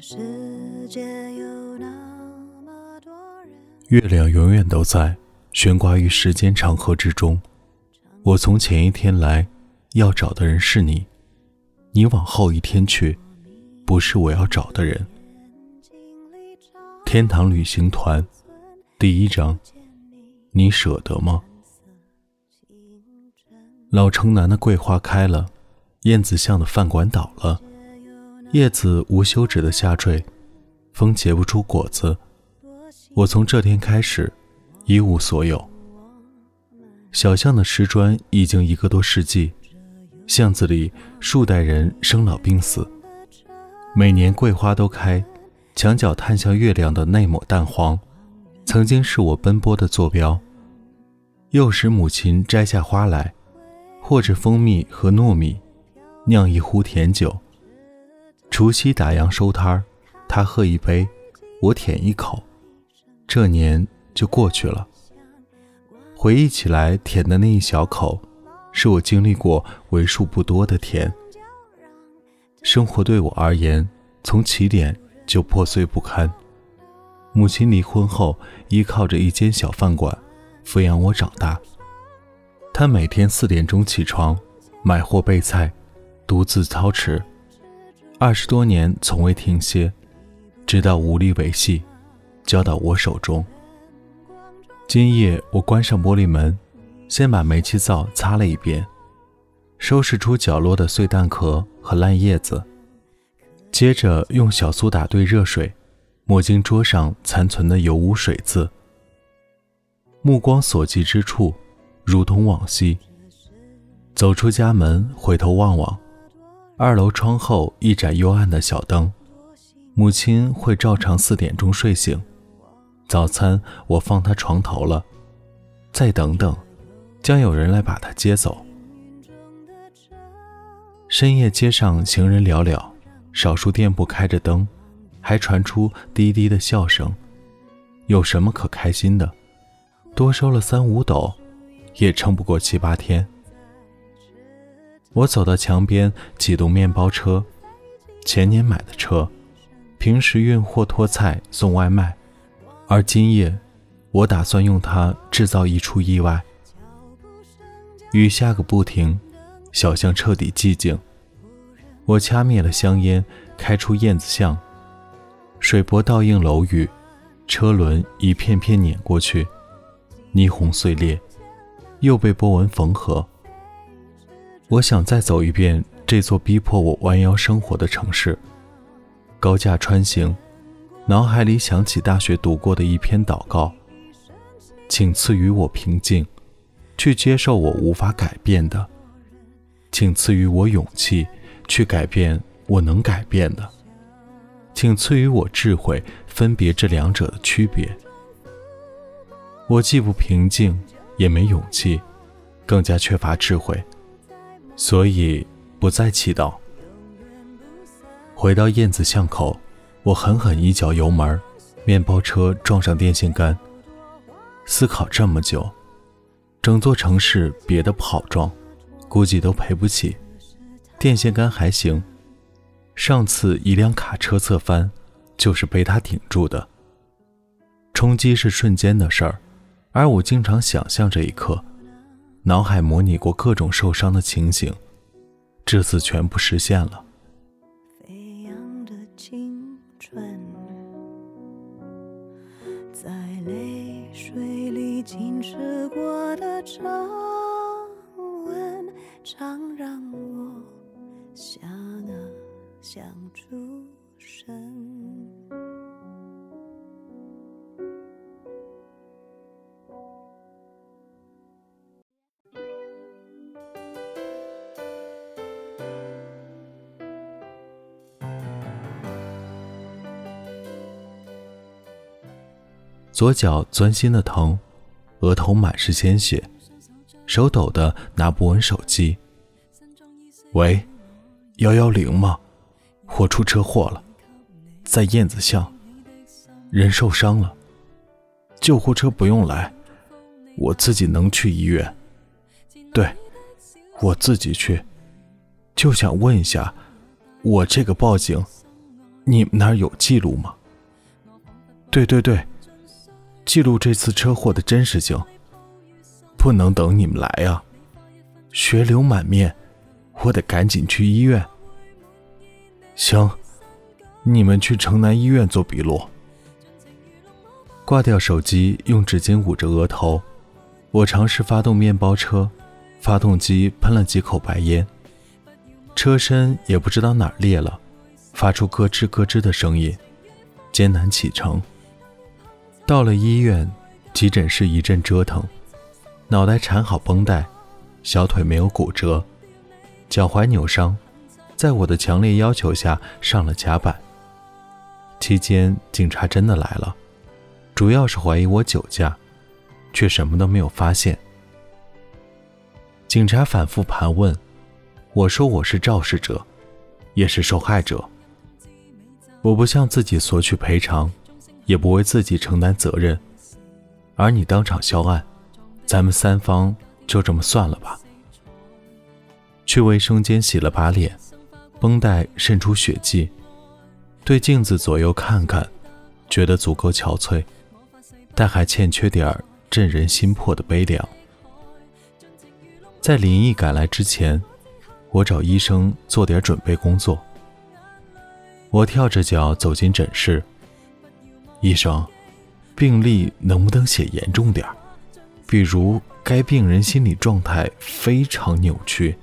世界有那么多人月亮永远都在，悬挂于时间长河之中。我从前一天来，要找的人是你；你往后一天去，不是我要找的人。天堂旅行团，第一章，你舍得吗？老城南的桂花开了，燕子巷的饭馆倒了，叶子无休止的下坠，风结不出果子。我从这天开始一无所有。小巷的石砖已经一个多世纪，巷子里数代人生老病死。每年桂花都开，墙角探向月亮的那抹淡黄，曾经是我奔波的坐标。幼时母亲摘下花来，和着蜂蜜和糯米，酿一壶甜酒。除夕打烊收摊儿，他喝一杯，我舔一口。这年就过去了。回忆起来，舔的那一小口，是我经历过为数不多的甜。生活对我而言，从起点就破碎不堪。母亲离婚后，依靠着一间小饭馆，抚养我长大。她每天四点钟起床，买货备菜，独自操持，二十多年从未停歇，直到无力维系。交到我手中。今夜我关上玻璃门，先把煤气灶擦了一遍，收拾出角落的碎蛋壳和烂叶子，接着用小苏打兑热水，抹净桌上残存的油污水渍。目光所及之处，如同往昔。走出家门，回头望望，二楼窗后一盏幽暗的小灯，母亲会照常四点钟睡醒。早餐我放她床头了，再等等，将有人来把她接走。深夜街上行人寥寥，少数店铺开着灯，还传出低低的笑声。有什么可开心的？多收了三五斗，也撑不过七八天。我走到墙边，启动面包车，前年买的车，平时运货拖菜送外卖。而今夜，我打算用它制造一出意外。雨下个不停，小巷彻底寂静。我掐灭了香烟，开出燕子巷。水波倒映楼宇，车轮一片片碾过去，霓虹碎裂，又被波纹缝合。我想再走一遍这座逼迫我弯腰生活的城市，高架穿行。脑海里想起大学读过的一篇祷告，请赐予我平静，去接受我无法改变的；请赐予我勇气，去改变我能改变的；请赐予我智慧，分别这两者的区别。我既不平静，也没勇气，更加缺乏智慧，所以不再祈祷。回到燕子巷口。我狠狠一脚油门，面包车撞上电线杆。思考这么久，整座城市别的不好撞，估计都赔不起。电线杆还行，上次一辆卡车侧翻，就是被它顶住的。冲击是瞬间的事儿，而我经常想象这一刻，脑海模拟过各种受伤的情形，这次全部实现了。浸湿过的长吻，常让我想啊想出神。左脚钻心的疼。额头满是鲜血，手抖的拿不稳手机。喂，幺幺零吗？我出车祸了，在燕子巷，人受伤了，救护车不用来，我自己能去医院。对，我自己去。就想问一下，我这个报警，你们那儿有记录吗？对对对，记录这次车祸的真实性。不能等你们来啊！血流满面，我得赶紧去医院。行，你们去城南医院做笔录。挂掉手机，用纸巾捂着额头。我尝试发动面包车，发动机喷了几口白烟，车身也不知道哪儿裂了，发出咯吱咯吱的声音，艰难启程。到了医院，急诊室一阵折腾。脑袋缠好绷带，小腿没有骨折，脚踝扭伤，在我的强烈要求下上了甲板。期间，警察真的来了，主要是怀疑我酒驾，却什么都没有发现。警察反复盘问，我说我是肇事者，也是受害者。我不向自己索取赔偿，也不为自己承担责任，而你当场销案。咱们三方就这么算了吧。去卫生间洗了把脸，绷带渗出血迹，对镜子左右看看，觉得足够憔悴，但还欠缺点震人心魄的悲凉。在林毅赶来之前，我找医生做点准备工作。我跳着脚走进诊室，医生，病历能不能写严重点儿？比如，该病人心理状态非常扭曲，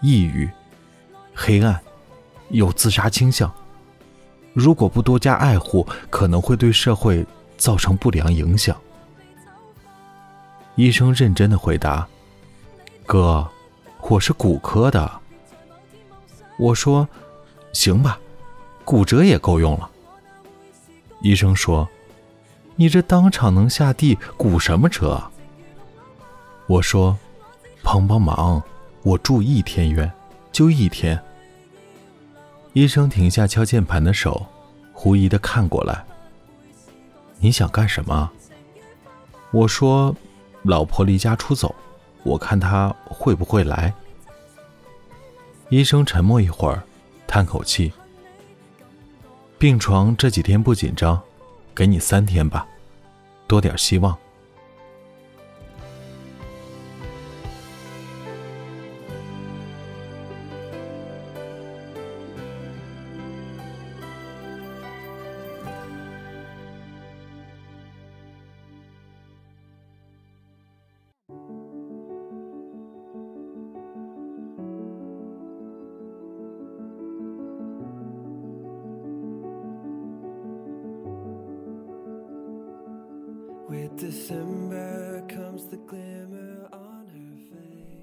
抑郁、黑暗，有自杀倾向。如果不多加爱护，可能会对社会造成不良影响。医生认真的回答：“哥，我是骨科的。”我说：“行吧，骨折也够用了。”医生说：“你这当场能下地，鼓什么折？”我说：“帮帮忙，我住一天院，就一天。”医生停下敲键盘的手，狐疑的看过来：“你想干什么？”我说：“老婆离家出走，我看她会不会来。”医生沉默一会儿，叹口气：“病床这几天不紧张，给你三天吧，多点希望。”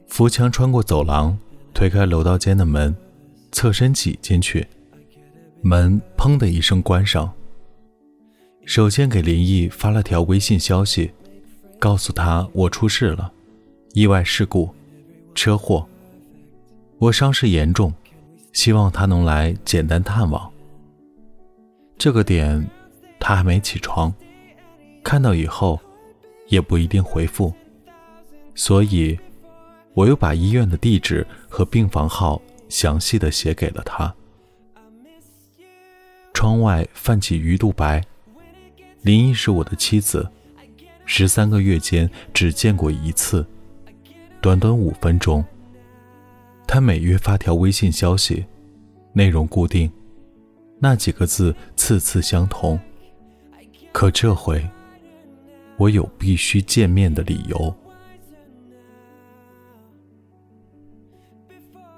扶墙穿过走廊，推开楼道间的门，侧身挤进去，门砰的一声关上。首先给林毅发了条微信消息，告诉他我出事了，意外事故，车祸，我伤势严重，希望他能来简单探望。这个点，他还没起床。看到以后，也不一定回复，所以，我又把医院的地址和病房号详细的写给了他。窗外泛起鱼肚白，林毅是我的妻子，十三个月间只见过一次，短短五分钟。他每月发条微信消息，内容固定，那几个字次次相同，可这回。我有必须见面的理由。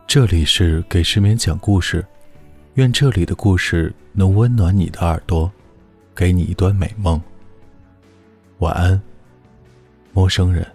这里是给失眠讲故事，愿这里的故事能温暖你的耳朵，给你一段美梦。晚安，陌生人。